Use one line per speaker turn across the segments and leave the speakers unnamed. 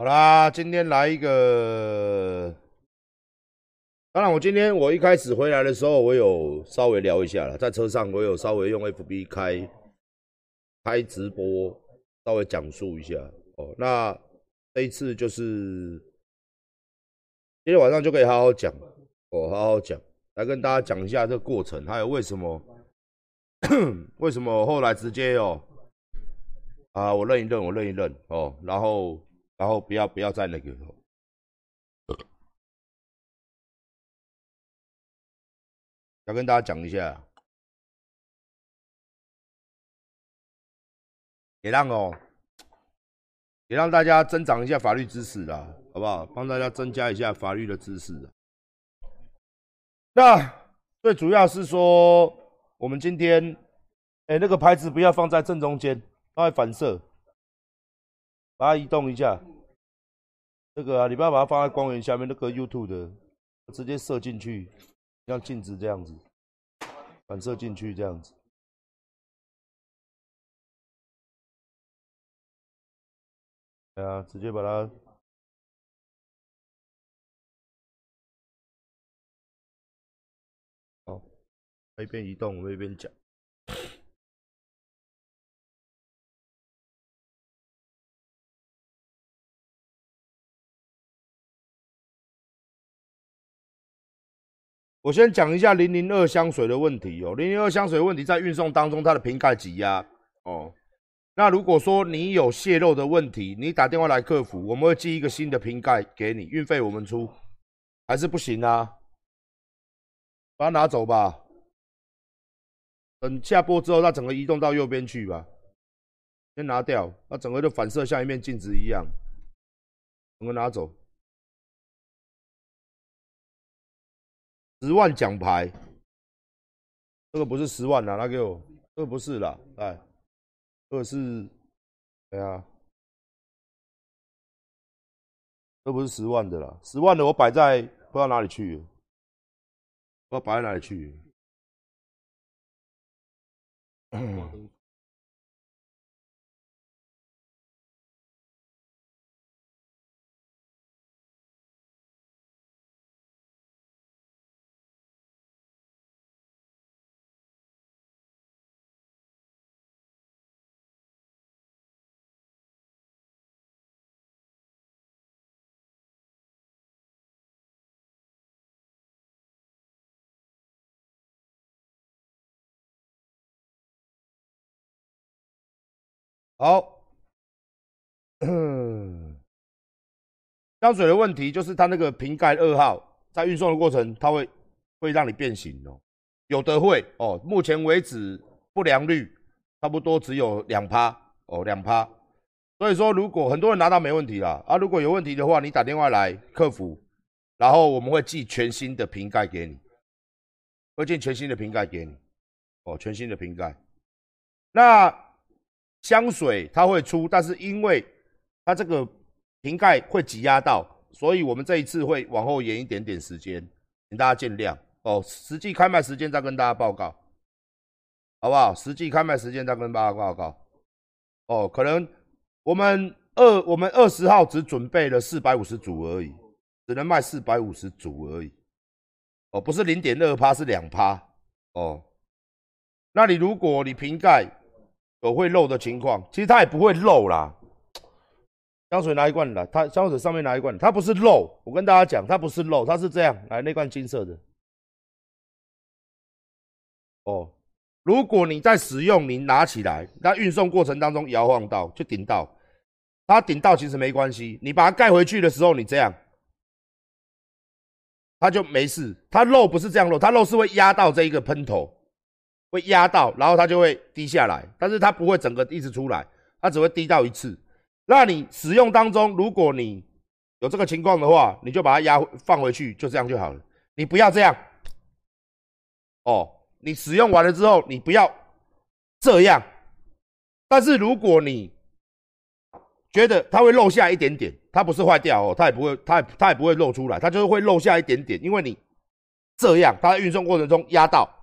好啦，今天来一个。当然，我今天我一开始回来的时候，我有稍微聊一下了，在车上我有稍微用 FB 开开直播，稍微讲述一下哦。那这一次就是今天晚上就可以好好讲哦，好好讲，来跟大家讲一下这个过程，还有为什么 为什么后来直接哦啊，我认一认，我认一认哦，然后。然后不要不要再那个，要跟大家讲一下，也让哦，也让大家增长一下法律知识啦，好不好？帮大家增加一下法律的知识。那最主要是说，我们今天，哎，那个牌子不要放在正中间，它会反射。把它移动一下，这个啊，你不要把它放在光源下面，那个 YouTube 的直接射进去，像镜子这样子，反射进去这样子。对啊，直接把它，好，一边移动，我们一边讲。我先讲一下零零二香水的问题哦。零零二香水问题在运送当中，它的瓶盖挤压哦。那如果说你有泄漏的问题，你打电话来客服，我们会寄一个新的瓶盖给你，运费我们出，还是不行啊？把它拿走吧。等下播之后，它整个移动到右边去吧。先拿掉，那整个就反射像一面镜子一样，整个拿走。十万奖牌，这个不是十万啦，那给我，这个不是啦，哎，这个是，对啊，这不是十万的啦，十万的我摆在不知道哪里去，不知道摆在哪里去。好，香水的问题就是它那个瓶盖二号在运送的过程，它会会让你变形哦，有的会哦。目前为止不良率差不多只有两趴哦，两趴。所以说，如果很多人拿到没问题啦，啊，如果有问题的话，你打电话来客服，然后我们会寄全新的瓶盖给你，会寄全新的瓶盖给你哦，全新的瓶盖。那。香水它会出，但是因为它这个瓶盖会挤压到，所以我们这一次会往后延一点点时间，请大家见谅哦。实际开卖时间再跟大家报告，好不好？实际开卖时间再跟大家报告。哦，可能我们二我们二十号只准备了四百五十组而已，只能卖四百五十组而已。哦，不是零点二趴，是两趴。哦，那你如果你瓶盖。有会漏的情况，其实它也不会漏啦。香水拿一罐来，它香水上面拿一罐，它不是漏。我跟大家讲，它不是漏，它是这样。来，那罐金色的。哦，如果你在使用，你拿起来，那运送过程当中摇晃到，就顶到。它顶到其实没关系，你把它盖回去的时候，你这样，它就没事。它漏不是这样漏，它漏是会压到这一个喷头。会压到，然后它就会滴下来，但是它不会整个一直出来，它只会滴到一次。那你使用当中，如果你有这个情况的话，你就把它压放回去，就这样就好了。你不要这样，哦，你使用完了之后，你不要这样。但是如果你觉得它会漏下一点点，它不是坏掉哦，它也不会，它也它也不会漏出来，它就是会漏下一点点，因为你这样，它在运送过程中压到。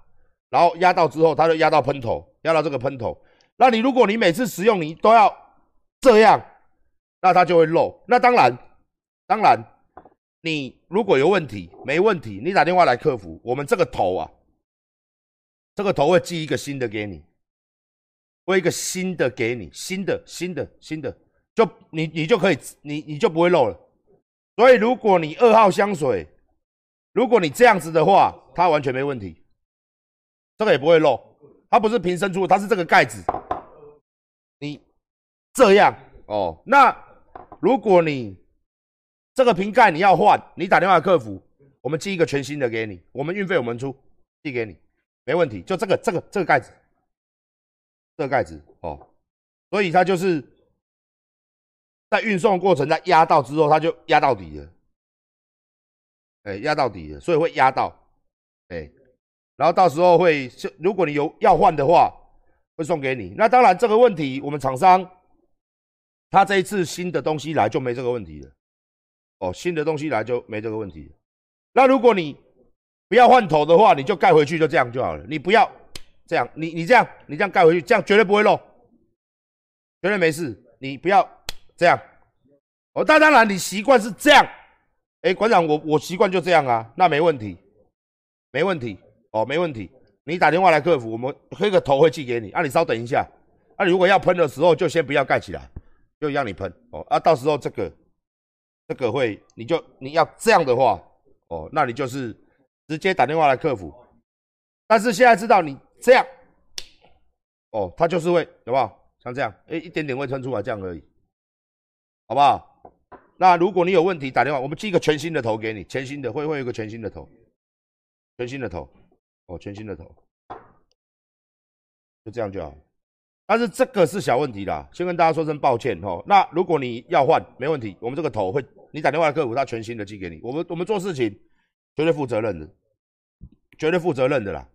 然后压到之后，它就压到喷头，压到这个喷头。那你如果你每次使用，你都要这样，那它就会漏。那当然，当然，你如果有问题，没问题，你打电话来客服，我们这个头啊，这个头会寄一个新的给你，会一个新的给你，新的新的新的，就你你就可以，你你就不会漏了。所以如果你二号香水，如果你这样子的话，它完全没问题，这个也不会漏，它不是瓶身出，它是这个盖子，你这样哦，那。如果你这个瓶盖你要换，你打电话客服，我们寄一个全新的给你，我们运费我们出，寄给你，没问题。就这个这个这个盖子，这个盖子哦，所以它就是在运送过程在压到之后，它就压到底了，哎，压到底了，所以会压到，哎，然后到时候会，如果你有要换的话，会送给你。那当然这个问题，我们厂商。他这一次新的东西来就没这个问题了，哦，新的东西来就没这个问题。那如果你不要换头的话，你就盖回去就这样就好了。你不要这样，你你这样，你这样盖回去，这样绝对不会漏，绝对没事。你不要这样。哦，当当然你习惯是这样。哎，馆长，我我习惯就这样啊，那没问题，没问题，哦，没问题。你打电话来客服，我们黑个头会寄给你。啊，你稍等一下。啊，你如果要喷的时候，就先不要盖起来。就让你喷哦啊！到时候这个这个会，你就你要这样的话哦，那你就是直接打电话来客服。但是现在知道你这样哦，它就是会有不好？像这样，哎，一点点会喷出来这样而已，好不好？那如果你有问题打电话，我们寄一个全新的头给你，全新的会会有一个全新的头，全新的头哦，全新的头，就这样就好。但是这个是小问题啦，先跟大家说声抱歉哦。那如果你要换，没问题，我们这个头会，你打电话客服，他全新的寄给你。我们我们做事情绝对负责任的，绝对负责任的啦。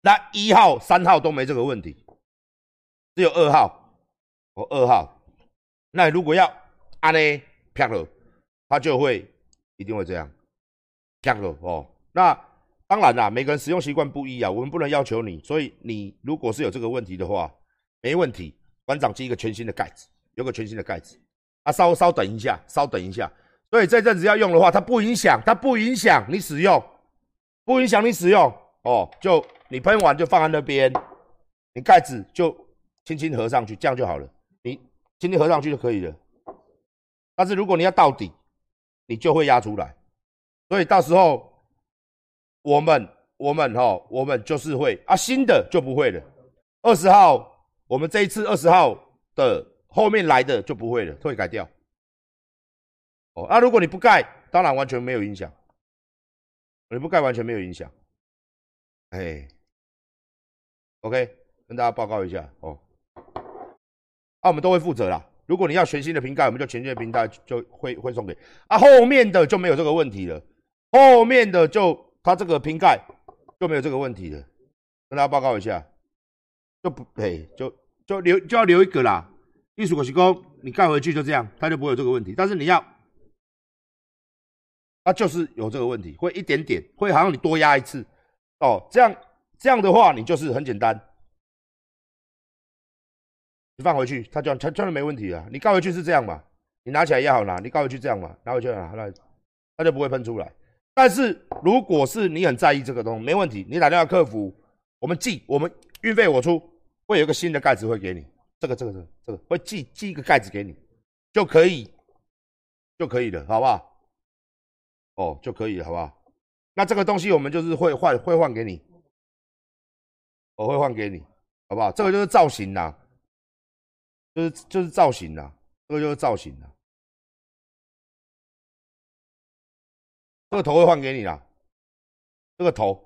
那一号、三号都没这个问题，只有二号哦，二号。那如果要安呢啪了，他就会一定会这样啪了哦。那当然啦，每个人使用习惯不一啊，我们不能要求你。所以你如果是有这个问题的话，没问题，馆长寄一个全新的盖子，有个全新的盖子。啊，稍稍等一下，稍等一下。所以这阵子要用的话，它不影响，它不影响你使用，不影响你使用哦。就你喷完就放在那边，你盖子就轻轻合上去，这样就好了。你轻轻合上去就可以了。但是如果你要到底，你就会压出来。所以到时候我们我们哈，我们就是会啊，新的就不会了。二十号。我们这一次二十号的后面来的就不会了，会改掉。哦，那如果你不盖，当然完全没有影响。你不盖完全没有影响。哎，OK，跟大家报告一下哦。啊，我们都会负责啦。如果你要全新的瓶盖，我们就全新的瓶盖就会会送给。啊，后面的就没有这个问题了。后面的就它这个瓶盖就没有这个问题了。跟大家报告一下，就不哎就。就留就要留一个啦，艺术果实工，你盖回去就这样，它就不会有这个问题。但是你要，它就是有这个问题，会一点点，会好像你多压一次哦。这样这样的话，你就是很简单，你放回去，它就它真的没问题啊。你盖回去是这样嘛？你拿起来也好拿，你盖回去这样嘛，拿回去啊，那它就不会喷出来。但是如果是你很在意这个东西，没问题，你打电话客服，我们寄，我们运费我出。会有一个新的盖子会给你，这个这个这个这个会寄寄一个盖子给你，就可以就可以了，好不好？哦，就可以了，好不好？那这个东西我们就是会换会换给你，我会换给你，好不好？这个就是造型啦，就是就是造型啦，这个就是造型啦，这个头会换给你啦，这个头，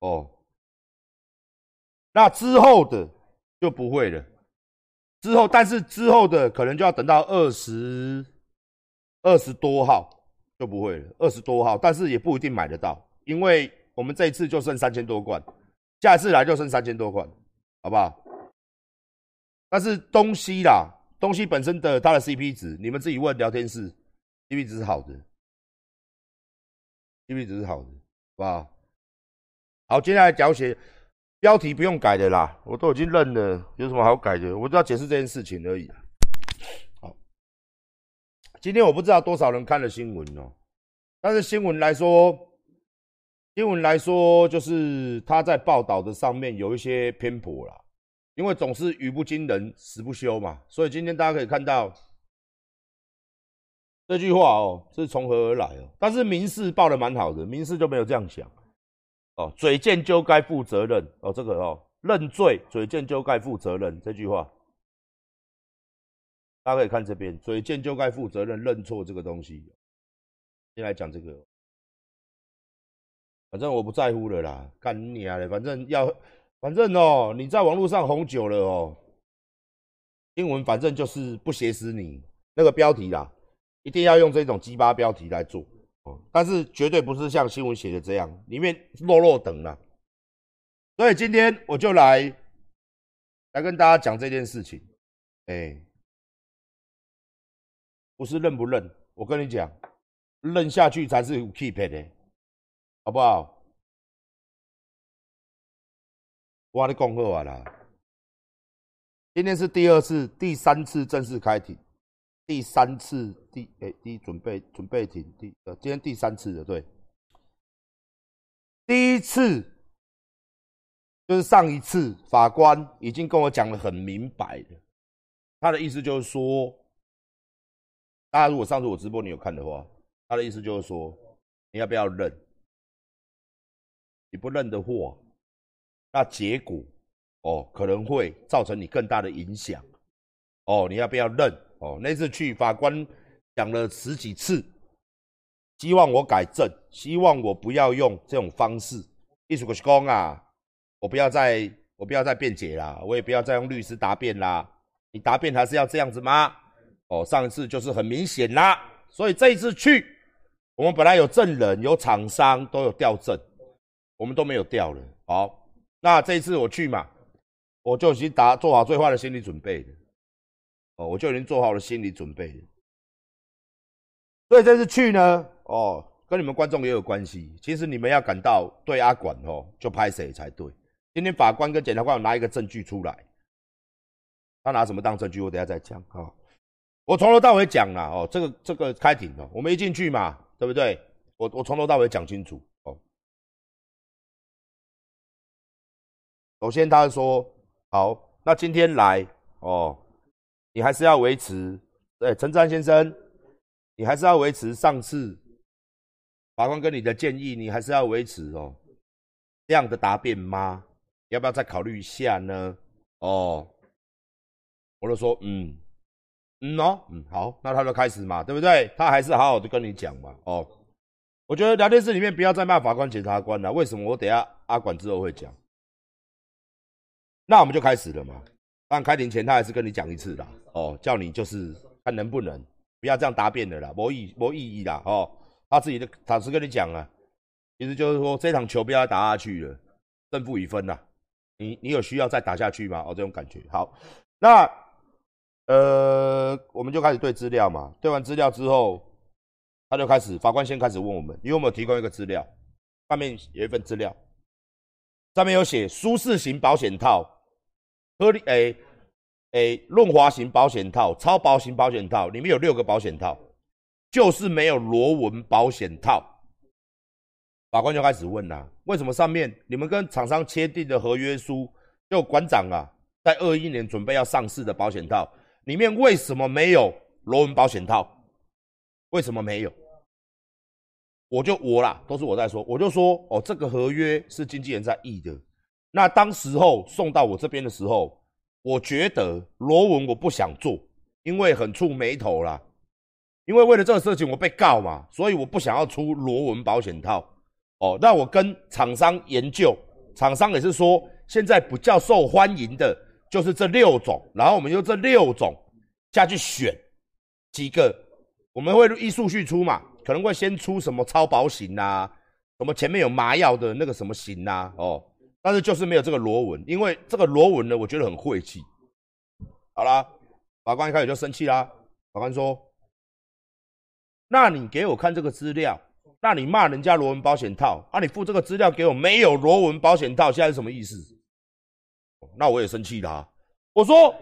哦。那之后的就不会了，之后但是之后的可能就要等到二十二十多号就不会了，二十多号，但是也不一定买得到，因为我们这一次就剩三千多罐，下一次来就剩三千多罐，好不好？但是东西啦，东西本身的它的 CP 值，你们自己问聊天室，CP 值是好的。，CP 值是好的，好不好？好，接下来讲写。标题不用改的啦，我都已经认了，有什么好改的？我就要解释这件事情而已。好今天我不知道多少人看了新闻哦，但是新闻来说，新闻来说就是他在报道的上面有一些偏颇啦，因为总是语不惊人死不休嘛，所以今天大家可以看到这句话哦是从何而来哦，但是民事报的蛮好的，民事就没有这样想哦，嘴贱就该负责任哦，这个哦认罪，嘴贱就该负责任这句话。大家可以看这边，嘴贱就该负责任，认错这个东西。先来讲这个，反正我不在乎了啦，干你啊！反正要，反正哦，你在网络上红久了哦，新闻反正就是不写死你那个标题啦，一定要用这种鸡巴标题来做哦，但是绝对不是像新闻写的这样，里面落落等了。所以今天我就来来跟大家讲这件事情，哎。不是认不认，我跟你讲，认下去才是 keep 的，好不好？我跟你讲好啊啦，今天是第二次、第三次正式开庭，第三次第诶第准备准备庭第呃今天第三次的对，第一次就是上一次法官已经跟我讲的很明白了，他的意思就是说。大家如果上次我直播你有看的话，他的意思就是说，你要不要认？你不认的话，那结果哦可能会造成你更大的影响。哦，你要不要认？哦，那次去法官讲了十几次，希望我改正，希望我不要用这种方式。艺术是讲啊，我不要再我不要再辩解啦，我也不要再用律师答辩啦。你答辩还是要这样子吗？哦，上一次就是很明显啦，所以这一次去，我们本来有证人、有厂商都有调证，我们都没有调了。好，那这一次我去嘛，我就已经打做好最坏的心理准备了。哦，我就已经做好了心理准备。所以这次去呢，哦，跟你们观众也有关系。其实你们要感到对阿管哦，就拍谁才对。今天法官跟检察官拿一个证据出来，他拿什么当证据？我等下再讲啊。我从头到尾讲了哦，这个这个开庭哦，我们一进去嘛，对不对？我我从头到尾讲清楚哦。首先他说好，那今天来哦，你还是要维持，对陈志安先生，你还是要维持上次法官跟你的建议，你还是要维持哦这样的答辩吗？要不要再考虑一下呢？哦，我就说嗯。嗯哦，嗯好，那他就开始嘛，对不对？他还是好好的跟你讲嘛，哦，我觉得聊天室里面不要再骂法官、检察官了。为什么？我等下阿管之后会讲。那我们就开始了嘛。但开庭前他还是跟你讲一次啦，哦，叫你就是看能不能不要这样答辩的啦，没意没意义啦，哦，他自己的老实跟你讲啊，其实就是说这场球不要打下去了，胜负已分啦。你你有需要再打下去吗？哦，这种感觉好，那。呃，我们就开始对资料嘛，对完资料之后，他就开始，法官先开始问我们，你有没有提供一个资料？上面有一份资料，上面有写舒适型保险套、合理诶诶润滑型保险套、超薄型保险套，里面有六个保险套，就是没有螺纹保险套。法官就开始问啦，为什么上面你们跟厂商签订的合约书，就馆长啊，在二一年准备要上市的保险套？里面为什么没有螺纹保险套？为什么没有？我就我啦，都是我在说。我就说哦，这个合约是经纪人在议的。那当时候送到我这边的时候，我觉得螺纹我不想做，因为很触眉头啦。因为为了这个事情我被告嘛，所以我不想要出螺纹保险套。哦，那我跟厂商研究，厂商也是说现在比较受欢迎的。就是这六种，然后我们用这六种下去选几个，我们会依数序出嘛，可能会先出什么超薄型啊，什么前面有麻药的那个什么型啊，哦，但是就是没有这个螺纹，因为这个螺纹呢，我觉得很晦气。好啦，法官一开始就生气啦，法官说：“那你给我看这个资料，那你骂人家螺纹保险套，啊，你附这个资料给我没有螺纹保险套，现在是什么意思？”那我也生气啦！我说，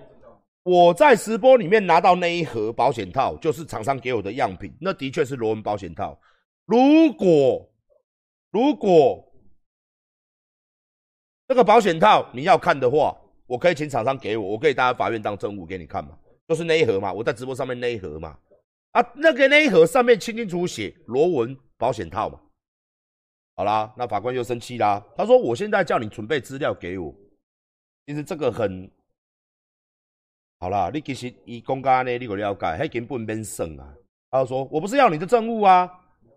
我在直播里面拿到那一盒保险套，就是厂商给我的样品，那的确是螺纹保险套。如果如果这个保险套你要看的话，我可以请厂商给我，我可以带法院当证物给你看嘛，就是那一盒嘛，我在直播上面那一盒嘛，啊，那个那一盒上面清清楚楚写螺纹保险套嘛。好啦，那法官又生气啦，他说我现在叫你准备资料给我，其实这个很。好啦，你其实以公家呢，你个了解，还根本免算啊。他说：“我不是要你的证物啊，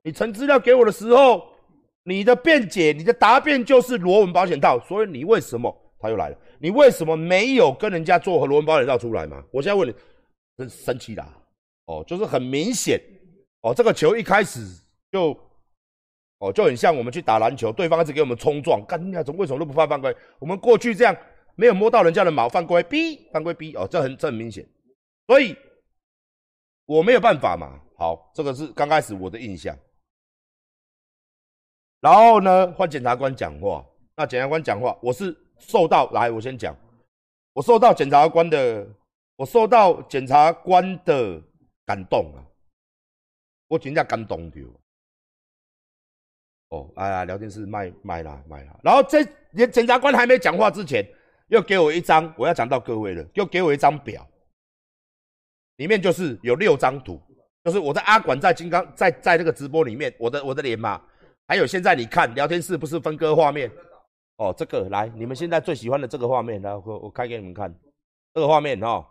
你呈资料给我的时候，你的辩解、你的答辩就是螺纹保险套，所以你为什么？”他又来了，你为什么没有跟人家做和螺纹保险套出来嘛？我现在问你，真生气啦！哦，就是很明显哦，这个球一开始就哦就很像我们去打篮球，对方一直给我们冲撞，干你怎么为什么都不犯犯规？我们过去这样。没有摸到人家的毛，犯规，B，犯规 B 哦，这很这很明显，所以我没有办法嘛。好，这个是刚开始我的印象。然后呢，换检察官讲话。那检察官讲话，我是受到来，我先讲，我受到检察官的，我受到检察官的感动啊，我真正感动掉。哦，哎呀，聊天室卖卖啦卖啦。然后在检察官还没讲话之前。又给我一张，我要讲到各位了。又给我一张表，里面就是有六张图，就是我在阿管在金刚在在这个直播里面，我的我的脸嘛，还有现在你看聊天室不是分割画面哦，这个来你们现在最喜欢的这个画面，来我我开给你们看这个画面哦，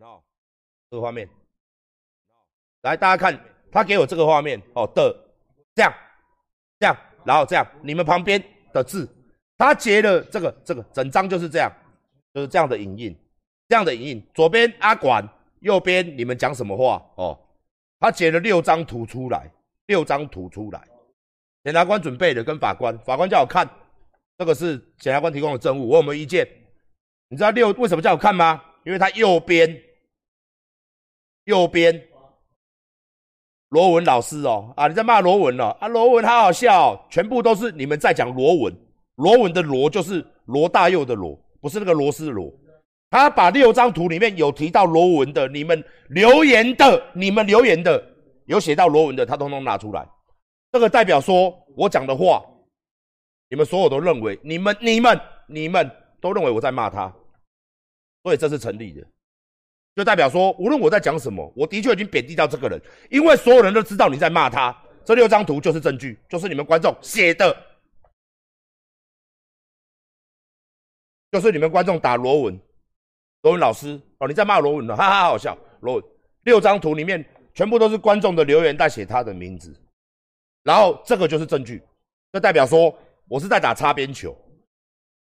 哦，这个画面，来大家看他给我这个画面哦的这样这样，然后这样你们旁边的字。他截了这个这个整张就是这样，就是这样的影印，这样的影印。左边阿管，右边你们讲什么话哦？他截了六张图出来，六张图出来。检察官准备的跟法官，法官叫我看，这个是检察官提供的证物，我有没有意见？你知道六为什么叫我看吗？因为他右边，右边罗文老师哦啊，你在骂罗文哦啊，罗文好好笑，全部都是你们在讲罗文。罗文的罗就是罗大佑的罗，不是那个螺丝的螺。他把六张图里面有提到罗文的，你们留言的，你们留言的有写到罗文的，他通通拿出来。这个代表说我讲的话，你们所有都认为，你们、你们、你们都认为我在骂他，所以这是成立的。就代表说，无论我在讲什么，我的确已经贬低到这个人，因为所有人都知道你在骂他。这六张图就是证据，就是你们观众写的。就是你们观众打罗文，罗文老师哦，你在骂罗文了，哈哈，好笑。罗文六张图里面全部都是观众的留言，在写他的名字，然后这个就是证据，这代表说我是在打擦边球，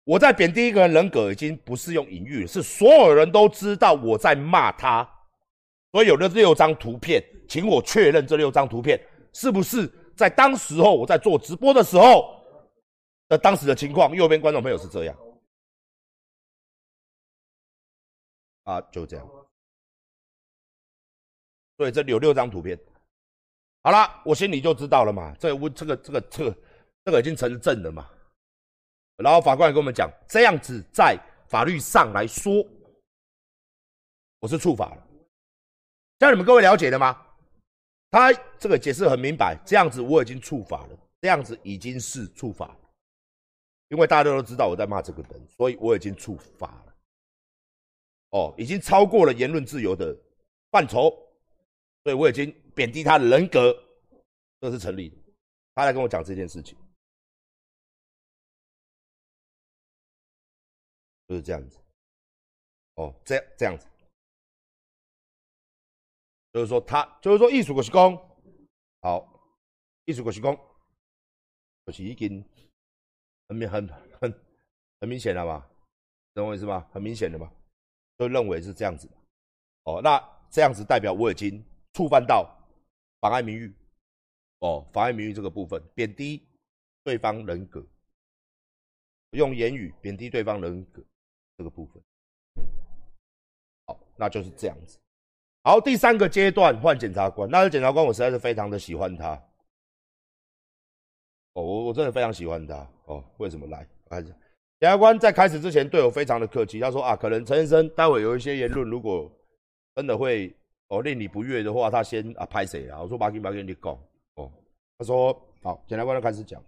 我在贬低一个人人格，已经不是用隐喻，是所有人都知道我在骂他，所以有了六张图片，请我确认这六张图片是不是在当时候我在做直播的时候的当时的情况。右边观众朋友是这样。啊，就这样。所以这里有六张图片。好了，我心里就知道了嘛。这个这个这个这个这个已经成证了嘛。然后法官也跟我们讲，这样子在法律上来说，我是触法了。这样你们各位了解了吗？他这个解释很明白，这样子我已经触法了，这样子已经是触法了。因为大家都知道我在骂这个人，所以我已经触法了。哦，已经超过了言论自由的范畴，所以我已经贬低他的人格，这是成立的。他来跟我讲这件事情，就是这样子。哦，这样这样子，就是说他就是说艺术国是公，好，艺术国是公，就是已经很明很很很明显了吧？懂我意思吗？很明显的嘛。都认为是这样子，哦，那这样子代表我已经触犯到妨碍名誉，哦，妨碍名誉这个部分，贬低对方人格，用言语贬低对方人格这个部分，好，那就是这样子。好，第三个阶段换检察官，那个检察官我实在是非常的喜欢他，哦，我我真的非常喜欢他，哦，为什么？来？还是检察官在开始之前对我非常的客气，他说啊，可能陈先生待会有一些言论，如果真的会哦令你不悦的话，他先啊拍谁啊？我说马金马跟你讲哦，他说好，检察官就开始讲，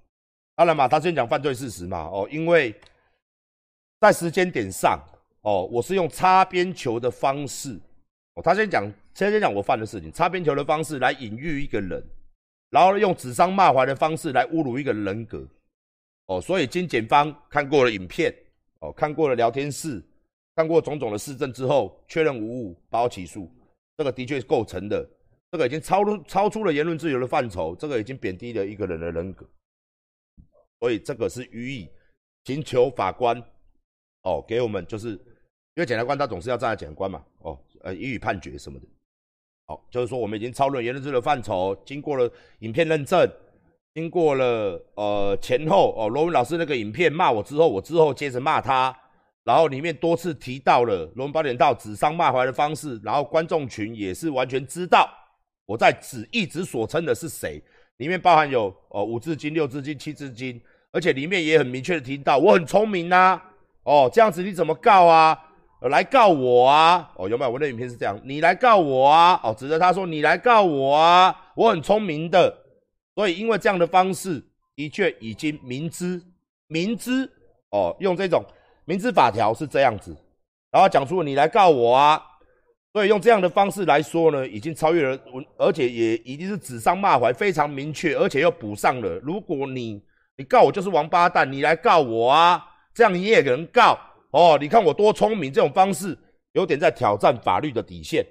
当然嘛，他先讲犯罪事实嘛哦，因为在时间点上哦，我是用擦边球的方式哦，他先讲先先讲我犯的事情，擦边球的方式来隐喻一个人，然后用指桑骂槐的方式来侮辱一个人格。哦，所以经检方看过了影片，哦，看过了聊天室，看过种种的事证之后，确认无误，把我起诉，这个的确是构成的，这个已经超出超出了言论自由的范畴，这个已经贬低了一个人的人格，所以这个是予以请求法官，哦，给我们就是因为检察官他总是要站在检察官嘛，哦，呃，予以判决什么的，好，就是说我们已经超了言论自由的范畴，经过了影片认证。经过了呃前后哦，罗文老师那个影片骂我之后，我之后接着骂他，然后里面多次提到了罗文八点到指桑骂槐的方式，然后观众群也是完全知道我在指一直所称的是谁，里面包含有哦五字经、六字经、七字经，而且里面也很明确的提到我很聪明呐，哦这样子你怎么告啊？来告我啊？哦有没有？我的影片是这样，你来告我啊？哦指着他说你来告我啊？我很聪明的。所以，因为这样的方式的确已经明知明知哦，用这种明知法条是这样子，然后讲出你来告我啊，所以用这样的方式来说呢，已经超越了，而且也已经是指桑骂槐，非常明确，而且又补上了。如果你你告我就是王八蛋，你来告我啊，这样你也能告哦。你看我多聪明，这种方式有点在挑战法律的底线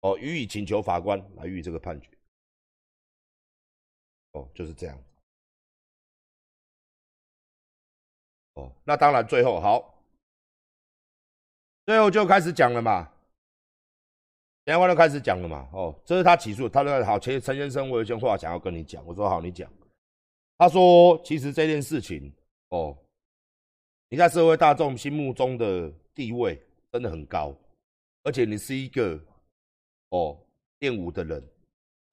哦，予以请求法官来予以这个判决。哦，就是这样。哦，那当然，最后好，最后就开始讲了嘛。检察官就开始讲了嘛。哦，这是他起诉，他说好，陈陈先生，我有些话想要跟你讲。我说好，你讲。他说，其实这件事情，哦，你在社会大众心目中的地位真的很高，而且你是一个哦练武的人。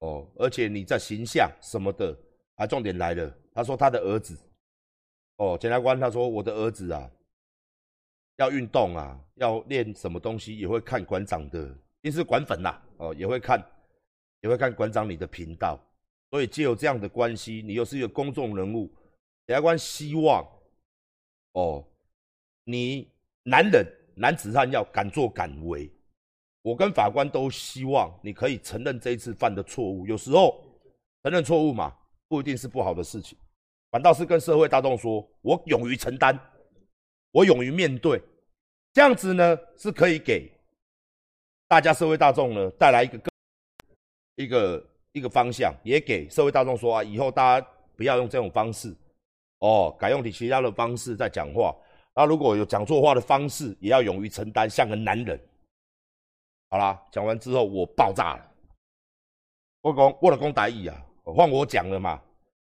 哦，而且你在形象什么的，啊，重点来了。他说他的儿子，哦，检察官他说我的儿子啊，要运动啊，要练什么东西也会看馆长的，因是馆粉呐，哦，也会看，也会看馆长你的频道。所以既有这样的关系，你又是一个公众人物，检察官希望，哦，你男人男子汉要敢作敢为。我跟法官都希望你可以承认这一次犯的错误。有时候承认错误嘛，不一定是不好的事情，反倒是跟社会大众说：我勇于承担，我勇于面对，这样子呢是可以给大家社会大众呢带来一个一个一个方向，也给社会大众说啊，以后大家不要用这种方式哦，改用你其他的方式在讲话。那如果有讲错话的方式，也要勇于承担，像个男人。好啦，讲完之后我爆炸了。我讲我的公大义啊，换我讲了嘛。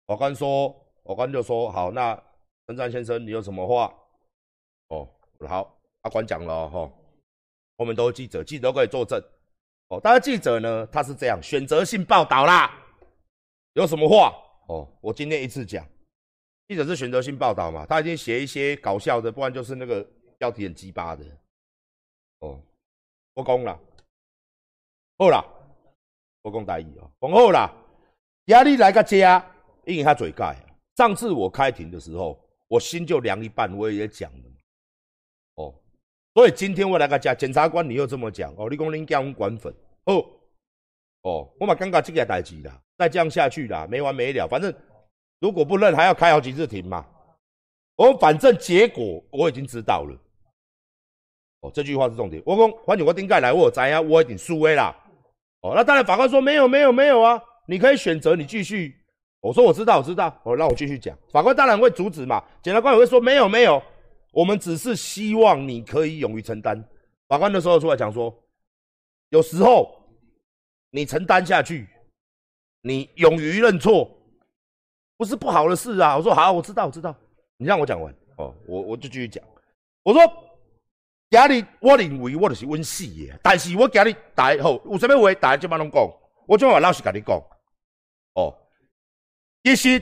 法官说，法官就说好，那陈战先生你有什么话？哦，好，法官讲了哈。我们都是记者，记者都可以作证。哦，但是记者呢，他是这样选择性报道啦。有什么话？哦，我今天一次讲。记者是选择性报道嘛，他已经写一些搞笑的，不然就是那个标题很鸡巴的。哦，我讲了。好啦，我公大意哦，讲好啦，压力来个家，因为他嘴盖。上次我开庭的时候，我心就凉一半，我也讲了。哦，所以今天我来个讲，检察官你又这么讲哦，你讲你给我们管粉哦，哦，我嘛尴尬这个代志啦，再这样下去啦，没完没了。反正如果不认，还要开好几次庭嘛。我反正结果我已经知道了。哦，这句话是重点。我讲，反正我顶盖来，我知啊，我一定输的啦。哦，那当然，法官说没有，没有，没有啊！你可以选择你继续。我说我知道，我知道。我，让我继续讲。法官当然会阻止嘛。检察官也会说没有，没有。我们只是希望你可以勇于承担。法官的时候出来讲说，有时候你承担下去，你勇于认错，不是不好的事啊。我说好，我知道，我知道。你让我讲完哦，我我就继续讲。我说。今日我认为我就是稳死的，但是我今日大好有啥物话，大家即摆拢讲，我怎话老实甲你讲，其实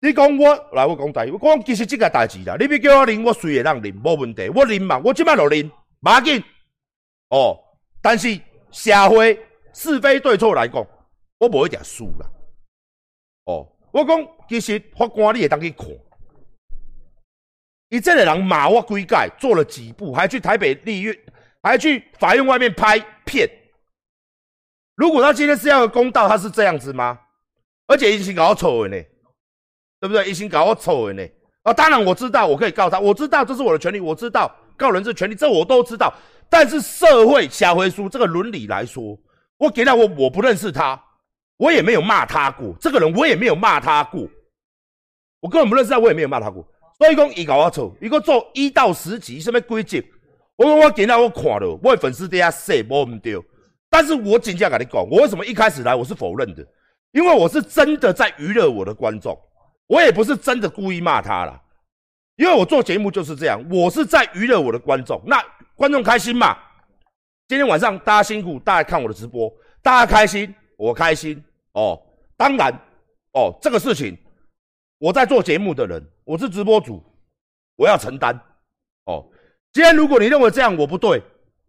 你讲我来，我讲台，我讲其实这个代志啦，你别叫我啉，我随会当啉，无问题，我啉嘛，我即摆就啉，无要紧。哦，但是社会是非对错来讲，我无一点输啦。哦，我讲其实法官你会当去看，伊这个人骂我几改，做了几步，还去台北立院，还去法院外面拍片。如果他今天是要公道，他是这样子吗？而且已经搞错了呢。对不对？一心搞我丑人呢？啊，当然我知道，我可以告他，我知道这是我的权利，我知道告人是权利，这我都知道。但是社会下回书这个伦理来说，我给他我我不认识他，我也没有骂他过，这个人我也没有骂他过，我根本不认识他，我也没有骂他过。所以讲，伊搞我丑，如果做一到十级什么规矩，我我给他我看了，我粉丝底下说无唔对，但是我真正跟你讲，我为什么一开始来我是否认的？因为我是真的在娱乐我的观众。我也不是真的故意骂他了，因为我做节目就是这样，我是在娱乐我的观众，那观众开心嘛？今天晚上大家辛苦，大家看我的直播，大家开心，我开心哦。当然哦，这个事情我在做节目的人，我是直播主，我要承担哦。今天如果你认为这样我不对，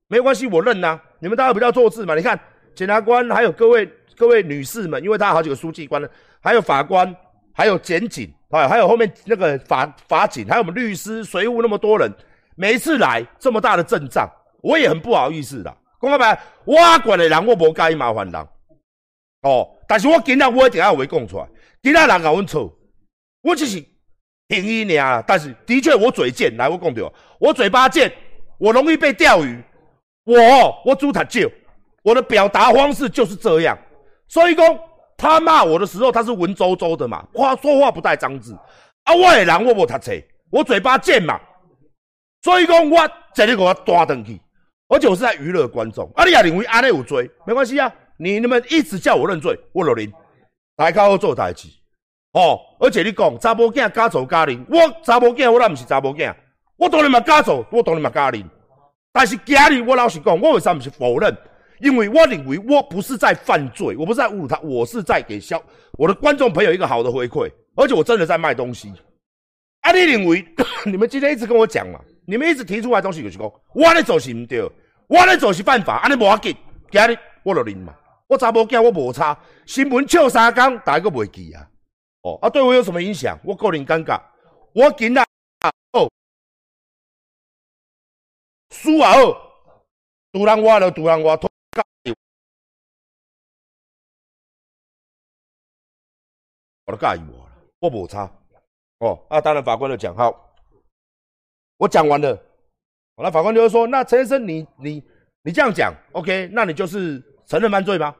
没关系，我认呐。你们大家不要做字嘛？你看检察官还有各位各位女士们，因为他有好几个书记官呢，还有法官。还有检警，啊，还有后面那个法法警，还有我们律师、随务那么多人，每一次来这么大的阵仗，我也很不好意思的。公开白，我管的人我不介意麻烦人，哦，但是我今日我一定要话讲出来，今日人甲阮错，我只是平一尔，但是的确我嘴贱，来我讲对，我嘴巴贱，我容易被钓鱼，我我猪塔旧，我的表达方式就是这样，所以讲。他骂我的时候，他是文绉绉的嘛，话说话不带脏字。啊，我的人我无读册，我嘴巴贱嘛，所以讲我这里给我抓登去，而且我是在娱乐观众。啊，你也认为安尼有罪，没关系啊，你你们一直叫我认罪，我就认。来教我做代志，哦，而且你讲查某囝家做家庭，我查某囝我那不是查某囝，我当然嘛家族，我当然嘛家庭。但是家里我老实讲，我为啥不是否认？因为我认为我不是在犯罪，我不是在侮辱他，我是在给消我的观众朋友一个好的回馈，而且我真的在卖东西。啊，你认为 你们今天一直跟我讲嘛？你们一直提出来东西就是讲，我咧做是唔对，我咧做是犯法，安尼无要紧，今日我就认嘛。我查某囝我无差，新闻笑三工，大家都袂记啊。哦，啊，对我有什么影响？我个人尴尬。我今日哦，输啊好，独人我了，独人我。我都介意我了，我无差哦。啊，当然法官就讲好，我讲完了，那法官就会说：那陈先生，你你你这样讲，OK？那你就是承认犯罪吗？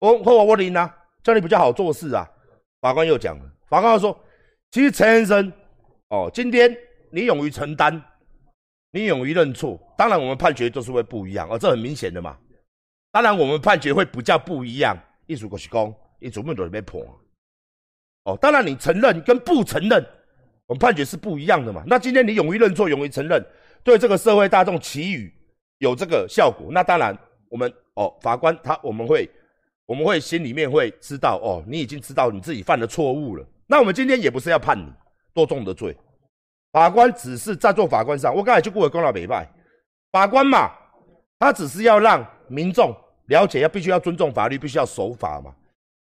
我和我我赢啊，这样你比较好做事啊。法官又讲了，法官又说：其实陈先生，哦，今天你勇于承担，你勇于认错，当然我们判决就是会不一样，哦，这很明显的嘛。当然我们判决会比较不一样，一组过是讲，一组门都被破。哦，当然你承认跟不承认，我们判决是不一样的嘛。那今天你勇于认错，勇于承认，对这个社会大众给予有这个效果，那当然我们哦，法官他我们会我们会心里面会知道哦，你已经知道你自己犯了错误了。那我们今天也不是要判你多重的罪，法官只是在做法官上，我刚才就过了公道北拜，法官嘛，他只是要让民众了解，要必须要尊重法律，必须要守法嘛，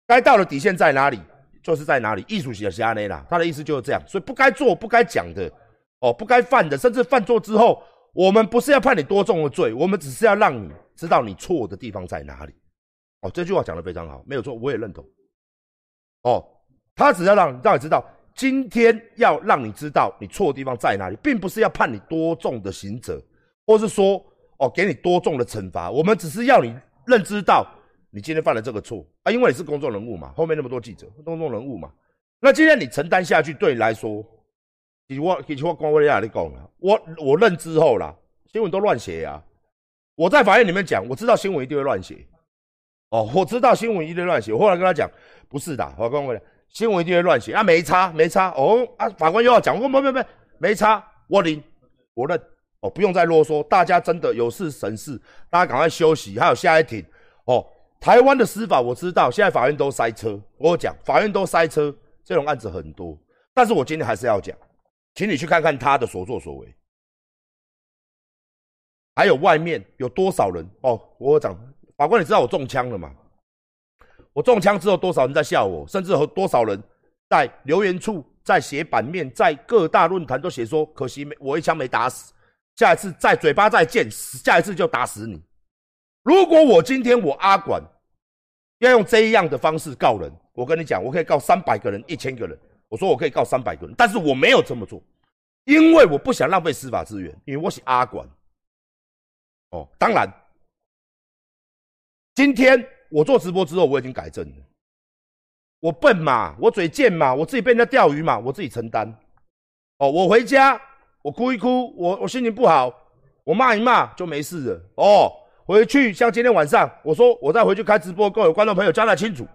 该到的底线在哪里？就是在哪里，艺术系的瞎内啦，他的意思就是这样，所以不该做、不该讲的，哦，不该犯的，甚至犯错之后，我们不是要判你多重的罪，我们只是要让你知道你错的地方在哪里。哦，这句话讲的非常好，没有错，我也认同。哦，他只要让让你知道，今天要让你知道你错的地方在哪里，并不是要判你多重的刑责，或是说哦给你多重的惩罚，我们只是要你认知到。你今天犯了这个错啊，因为你是公众人物嘛，后面那么多记者，公众人物嘛，那今天你承担下去，对你来说，其实我其实我光为了你讲了，我我认之后啦，新闻都乱写呀。我在法院里面讲，我知道新闻一定会乱写，哦，我知道新闻一定乱写。我后来跟他讲，不是的，法官我讲，新闻一定会乱写啊，没差没差哦啊，法官又要讲，我没没没没差，我领我认哦，不用再啰嗦，大家真的有事省事，大家赶快休息，还有下一庭哦。台湾的司法我知道，现在法院都塞车。我讲，法院都塞车，这种案子很多。但是我今天还是要讲，请你去看看他的所作所为，还有外面有多少人哦。我讲法官，你知道我中枪了吗？我中枪之后，多少人在笑我，甚至有多少人在留言处、在写版面、在各大论坛都写说：可惜没我一枪没打死，下一次在嘴巴再见，下一次就打死你。如果我今天我阿管要用这样的方式告人，我跟你讲，我可以告三百个人、一千个人。我说我可以告三百个人，但是我没有这么做，因为我不想浪费司法资源，因为我是阿管。哦，当然，今天。我做直播之后，我已经改正了。我笨嘛，我嘴贱嘛，我自己被人家钓鱼嘛，我自己承担。哦，我回家，我哭一哭，我我心情不好，我骂一骂就没事了。哦，回去像今天晚上，我说我再回去开直播，各位观众朋友交代清楚，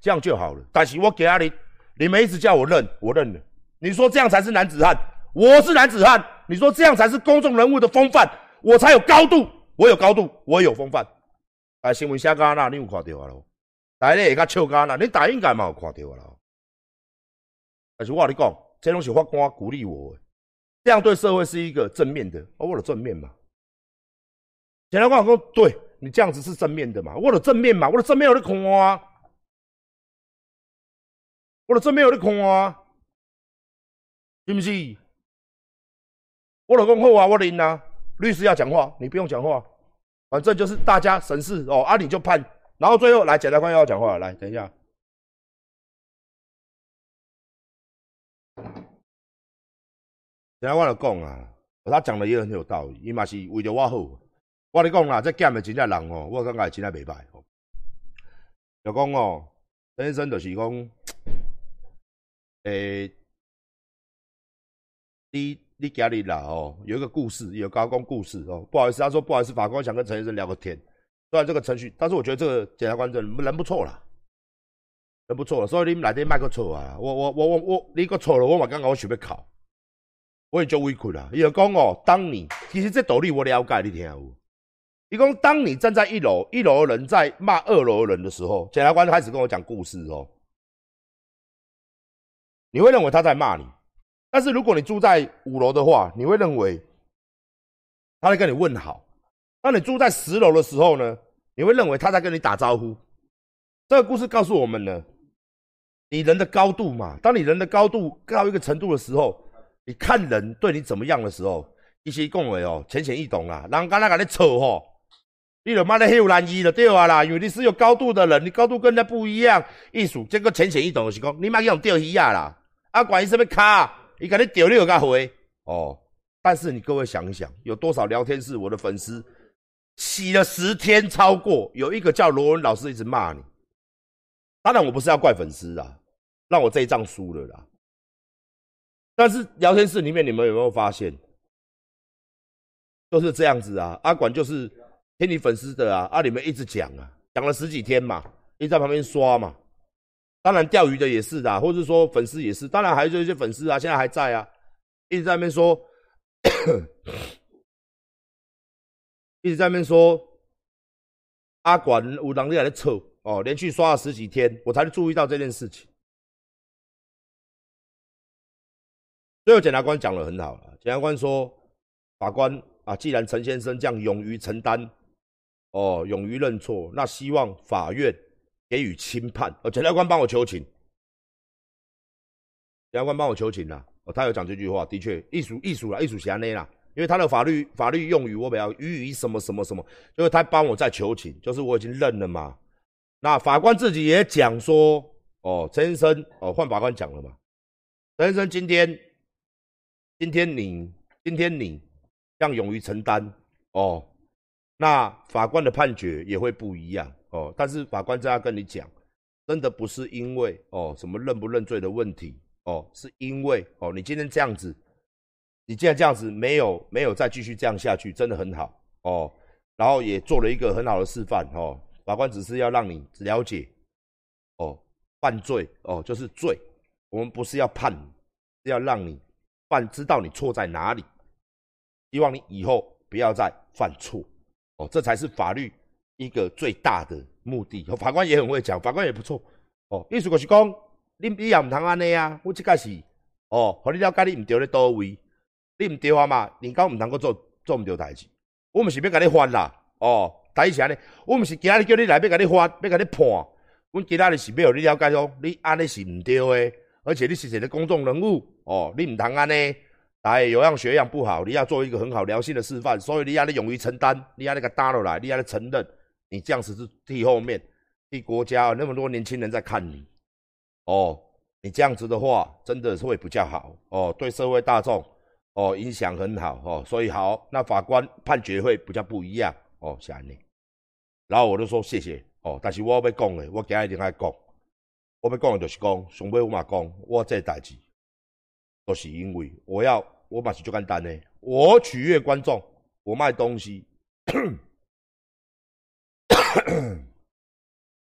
这样就好了。但是我给阿你，你们一直叫我认，我认了。你说这样才是男子汉，我是男子汉。你说这样才是公众人物的风范，我才有高度，我有高度，我有风范。啊，新闻写假啦，你有看到啊咯？大咧会较笑假啦，你大应该嘛有看到啊咯？但是我跟你讲，这拢是法官鼓励我，这样对社会是一个正面的，我的正面嘛。检察官说，对你这样子是正面的嘛？我的正面嘛，我的正面有在看啊，我的正面有在看啊，是不是？我老公好啊，我赢啊，律师要讲话，你不用讲话。反正就是大家审视哦，啊你就判，然后最后来检察官又要讲话，来等一下，检察官就讲啊，他讲的也很有道理，伊嘛是为着我好，我跟你讲啦，这检的真正人哦，我感觉真正袂歹哦，就讲哦，陈先生就是讲，诶，你。你家里啦哦，有一个故事，有高工故事哦。不好意思，他说不好意思，法官想跟陈先生聊个天。虽然这个程序，但是我觉得这个检察官人人不错啦，人不错了。所以你们来这卖个错啊！我我我我我，你个错了，我嘛刚刚我想要考，我也就委屈啦。伊就讲哦，当你其实这道理我了解，你听有？伊讲当你站在一楼，一楼的人在骂二楼的人的时候，检察官开始跟我讲故事哦，你会认为他在骂你。但是如果你住在五楼的话，你会认为他在跟你问好；当你住在十楼的时候呢，你会认为他在跟你打招呼。这个故事告诉我们呢，你人的高度嘛，当你人的高度高一个程度的时候，你看人对你怎么样的时候，一些讲话哦浅显易懂啦。人刚才跟你吵吼，你就妈的很有难意的对啊啦，因为你是有高度的人，你高度跟人家不一样。艺术这个浅显易懂的是讲，你妈用钓鱼啊啦，啊管伊什么卡。你肯定丢六个回哦，但是你各位想一想，有多少聊天室我的粉丝洗了十天超过，有一个叫罗文老师一直骂你。当然我不是要怪粉丝啊，让我这一仗输了啦。但是聊天室里面你们有没有发现，都是这样子啊？阿管就是听你粉丝的啊，啊你们一直讲啊，讲了十几天嘛，一直在旁边刷嘛。当然，钓鱼的也是的，或者说粉丝也是。当然，还有一些粉丝啊，现在还在啊，一直在那边说，一直在那边说，阿管有能力来扯哦，连续刷了十几天，我才注意到这件事情。最后，检察官讲的很好了，检察官说，法官啊，既然陈先生这样勇于承担，哦，勇于认错，那希望法院。给予轻判，呃，检察官帮我求情，检察官帮我求情啦。哦，他有讲这句话，的确，艺术艺术啦，艺术侠内啦，因为他的法律法律用语我比较予以什么什么什么，就是他帮我在求情，就是我已经认了嘛。那法官自己也讲说，哦，陈先生，哦，换法官讲了嘛，陈先生今天，今天你，今天你这样勇于承担，哦，那法官的判决也会不一样。哦，但是法官这样跟你讲，真的不是因为哦什么认不认罪的问题哦，是因为哦你今天这样子，你既然这样子没有没有再继续这样下去，真的很好哦，然后也做了一个很好的示范哦。法官只是要让你了解哦，犯罪哦就是罪，我们不是要判，是要让你犯知道你错在哪里，希望你以后不要再犯错哦，这才是法律。一个最大的目的，法官也很会讲，法官也不错哦。意思就是讲，你你也唔通安尼啊，我这个是哦，互你了解你唔对咧多位，你唔对啊嘛，你讲唔通阁做做唔对代志，我毋是要甲你翻啦，哦，第一是安尼，我毋是今日叫你来要甲你翻，要甲你判，我今日是要互你了解，你安尼是唔对诶，而且你是一个公众人物，哦，你唔通安尼，来有样学样不好，你要做一个很好良心的示范，所以你要你勇于承担，你要那个搭落来，你要承认，你这样子是替后面。替国家那么多年轻人在看你，哦，你这样子的话，真的是会比较好哦，对社会大众哦影响很好哦，所以好，那法官判决会比较不一样哦，谢你。然后我就说谢谢哦，但是我要讲的，我今日一定要讲，我要讲的就是讲，上尾我嘛讲，我这代志都是因为我要，我嘛是最简单的，我取悦观众，我卖东西。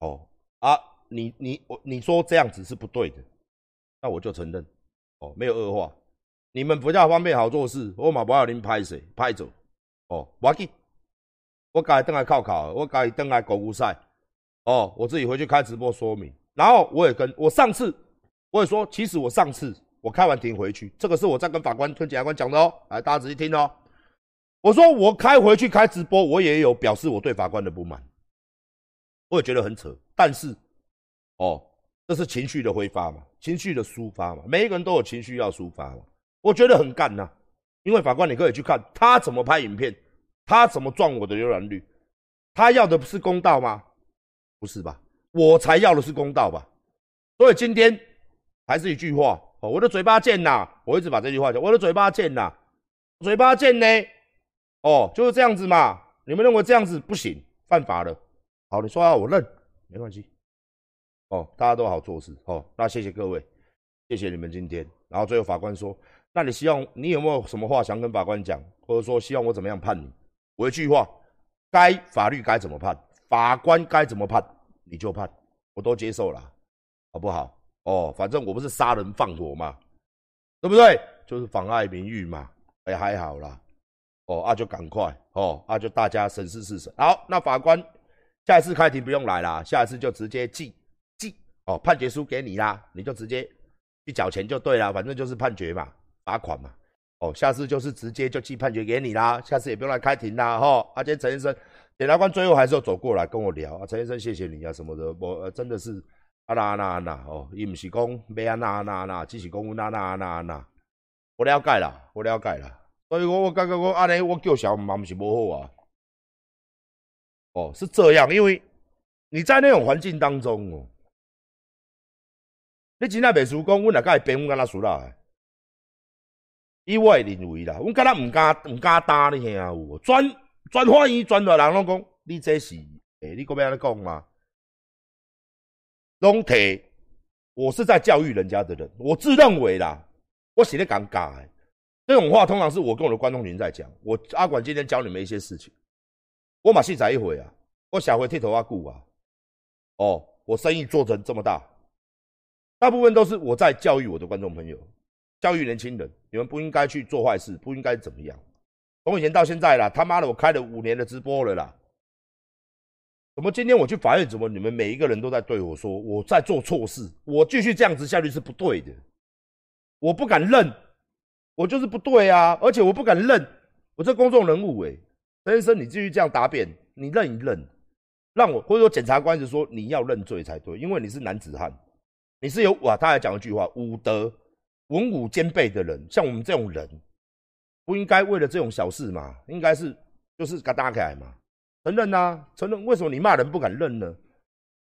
哦啊，你你我你说这样子是不对的，那我就承认，哦，没有恶化，你们比较方便好做事，我嘛不要您拍谁拍走，哦，我要紧，我改登来考考，我改登来狗务赛，哦，我自己回去开直播说明，然后我也跟我上次我也说，其实我上次我开完庭回去，这个是我在跟法官跟检察官讲的哦，来大家仔细听哦，我说我开回去开直播，我也有表示我对法官的不满。我也觉得很扯，但是，哦，这是情绪的挥发嘛，情绪的抒发嘛，每一个人都有情绪要抒发嘛。我觉得很干呐，因为法官你可以去看他怎么拍影片，他怎么撞我的浏览率，他要的是公道吗？不是吧？我才要的是公道吧。所以今天还是一句话哦，我的嘴巴贱呐，我一直把这句话讲，我的嘴巴贱呐，嘴巴贱呢，哦，就是这样子嘛。你们认为这样子不行，犯法了？好，你说啊，我认，没关系。哦，大家都好做事。哦，那谢谢各位，谢谢你们今天。然后最后法官说：“那你希望你有没有什么话想跟法官讲，或者说希望我怎么样判你？”我一句话：该法律该怎么判，法官该怎么判，你就判，我都接受了，好不好？哦，反正我不是杀人放火嘛，对不对？就是妨碍名誉嘛，也还好啦。哦，那就赶快哦，那就大家审视事实。好，那法官。下一次开庭不用来了，下一次就直接记记哦，判决书给你啦，你就直接去缴钱就对了，反正就是判决嘛，罚款嘛。哦，下次就是直接就寄判决给你啦，下次也不用来开庭啦，哈。而且陈先生，检察官最后还是要走过来跟我聊啊，陈先生谢谢你啊什么的，我真的是啊那那那哦，伊毋是讲咩啊那那那，只是讲那那那那，我了解啦，我了解啦，所以我我感觉我安尼我叫小嘛毋是无好啊。哦，是这样，因为你在那种环境当中哦，你真正袂输讲，阮若甲伊变，阮敢若输啦。以我认为啦，阮敢若毋敢毋敢打你听有？专专欢迎专大人拢讲，你这是诶，你搁要安尼讲吗？拢提，我是在教育人家的人，我自认为啦，我写的尴尬。这种话通常是我跟我的观众群在讲。我阿管今天教你们一些事情。我马戏仔一回啊，我下回剃头发顾啊，哦，我生意做成这么大，大部分都是我在教育我的观众朋友，教育年轻人，你们不应该去做坏事，不应该怎么样。从以前到现在啦，他妈的，我开了五年的直播了啦，怎么今天我去法院，怎么你们每一个人都在对我说我在做错事，我继续这样子下去是不对的，我不敢认，我就是不对啊，而且我不敢认，我这公众人物诶。陈先生，你继续这样答辩，你认一认，让我或者说检察官是说你要认罪才对，因为你是男子汉，你是有哇，他还讲一句话，武德文武兼备的人，像我们这种人，不应该为了这种小事嘛，应该是就是给打开嘛，承认呐，承认，为什么你骂人不敢认呢？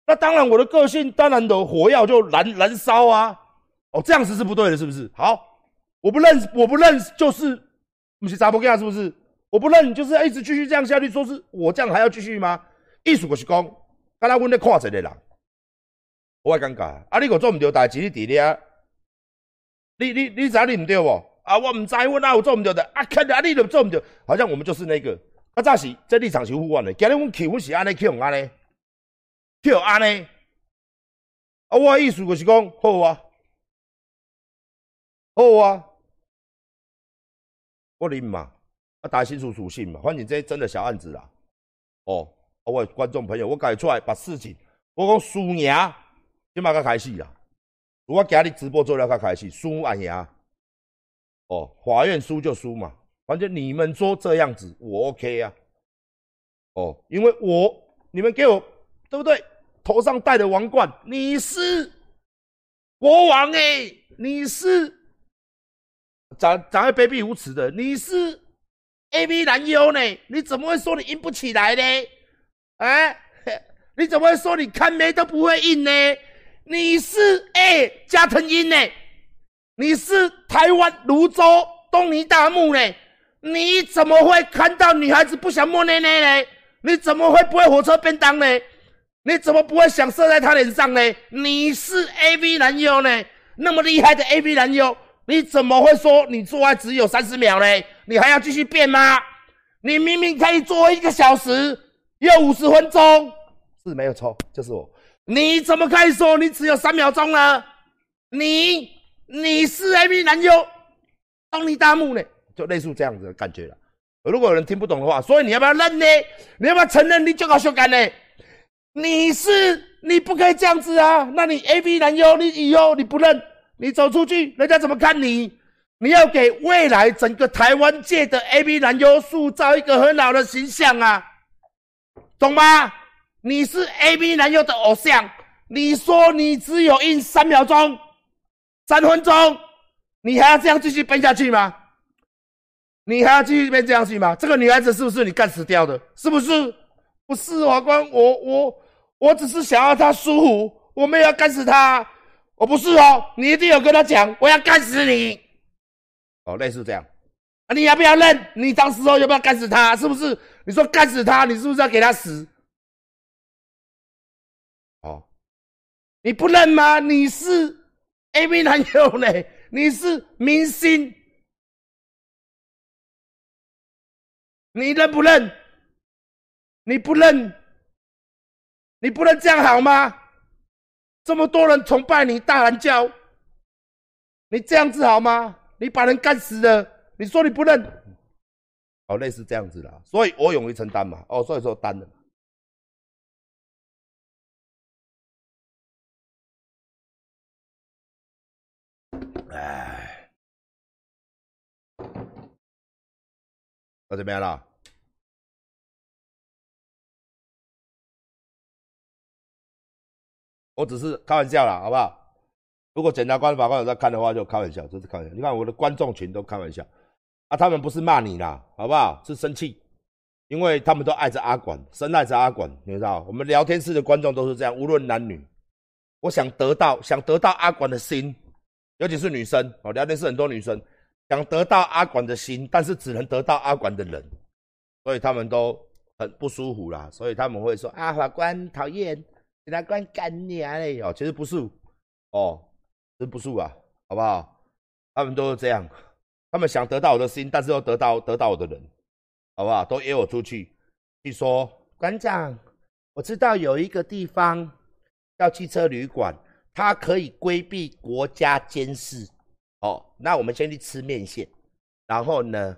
那当然，我的个性当然的火药就燃燃烧啊，哦，这样子是不对的，是不是？好，我不认，我不认，就是不是查甫囝，是不是？我不认，你就是要一直继续这样下去，说是我这样还要继续吗？意思就是讲，刚才阮咧看一个人，我会尴尬。啊，你个做唔对代志，你伫咧，你你你知你唔对无？啊，我唔知，我哪有做唔对的？啊，看啊，你都做唔对，好像我们就是那个。啊，早时这立场是互换的，今日阮气阮是安尼，气用安尼，气用安尼。啊，我意思就是讲，好啊，好啊，我啉嘛。啊，大家清楚属性嘛，反正这真的小案子啦。哦，啊我观众朋友，我改出来把事情，我讲输赢，今嘛才开始啦。我今日直播做了才开始，输啊赢，哦，法院输就输嘛，反正你们说这样子，我 OK 啊。哦，因为我你们给我对不对？头上戴的王冠，你是国王哎，你是长长得卑鄙无耻的，你是 A B 男优呢？你怎么会说你硬不起来呢？哎，你怎么会说你看眉都不会硬呢？你是哎加藤鹰呢？你是台湾泸州东尼大木呢？你怎么会看到女孩子不想摸奶奶呢？你怎么会不会火车便当呢？你怎么不会想射在她脸上呢？你是 A V 男优呢？那么厉害的 A V 男优，你怎么会说你做爱只有三十秒呢？你还要继续变吗？你明明可以做一个小时，又五十分钟，是没有错，就是我。你怎么可以说你只有三秒钟呢？你你是 A V 男优，当你大幕呢？就类似这样子的感觉了。如果有人听不懂的话，所以你要不要认呢？你要不要承认你就搞修改呢？你是你不可以这样子啊！那你 A B 男优，你以后你不认，你走出去，人家怎么看你？你要给未来整个台湾界的 A B 男优塑造一个很好的形象啊，懂吗？你是 A B 男优的偶像，你说你只有印三秒钟、三分钟，你还要这样继续奔下去吗？你还要继续变这样去吗？这个女孩子是不是你干死掉的？是不是？不是法官，我我我只是想要她舒服，我没有要干死她。我不是哦，你一定有跟她讲，我要干死你。哦，类似这样。啊，你要不要认？你当时候要不要干死她？是不是？你说干死她，你是不是要给她死？哦，你不认吗？你是 A V 男友呢？你是明星。你认不认？你不认？你不认这样好吗？这么多人崇拜你，大喊叫，你这样子好吗？你把人干死了，你说你不认？哦，类似这样子的，所以我勇于承担嘛。哦，所以说担了。我怎么样了？我只是开玩笑啦，好不好？如果检察官、法官有在看的话，就开玩笑，就是开玩笑。你看我的观众群都开玩笑，啊，他们不是骂你啦，好不好？是生气，因为他们都爱着阿管，深爱着阿管，你知道？我们聊天室的观众都是这样，无论男女，我想得到，想得到阿管的心，尤其是女生哦，聊天室很多女生想得到阿管的心，但是只能得到阿管的人，所以他们都很不舒服啦，所以他们会说啊，法官讨厌。检察官干你啊嘞！哦，其实不是，哦，真不是啊，好不好？他们都是这样，他们想得到我的心，但是又得到得到我的人，好不好？都约我出去，去说馆长，我知道有一个地方叫汽车旅馆，它可以规避国家监视。哦，那我们先去吃面线，然后呢，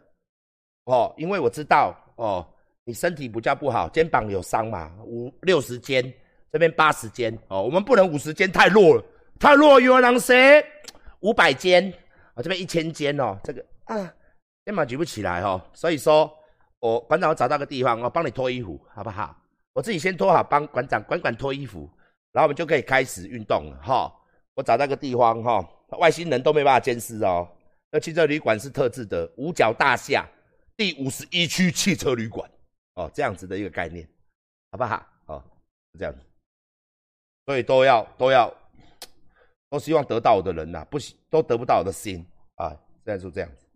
哦，因为我知道，哦，你身体比较不好，肩膀有伤嘛，五六十肩。这边八十肩哦，我们不能五十肩太弱了，太弱有人谁？五百肩啊，这边一千肩哦，这个啊肩膀举不起来哦，所以说我馆长我找到个地方，我帮你脱衣服好不好？我自己先脱好，帮馆长管管脱衣服，然后我们就可以开始运动了哈。我找到个地方哈，外星人都没办法监视哦。那汽车旅馆是特制的五角大厦第五十一区汽车旅馆哦，这样子的一个概念，好不好？哦，这样子。所以都要都要都希望得到我的人呐，不都得不到我的心啊！现在就这样子，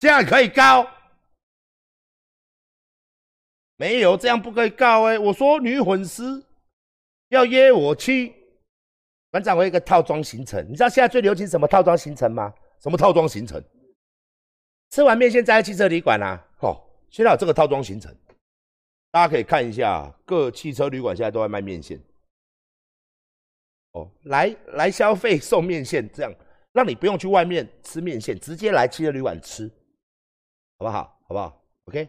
这样可以高？没有，这样不可以告哎！我说女粉丝要约我去，馆长，我一个套装行程，你知道现在最流行什么套装行程吗？什么套装行程？吃完面线再去汽车旅馆啦。哦，现在有这个套装行程，大家可以看一下，各汽车旅馆现在都在卖面线。哦，来来消费送面线，这样让你不用去外面吃面线，直接来汽车旅馆吃，好不好？好不好？OK。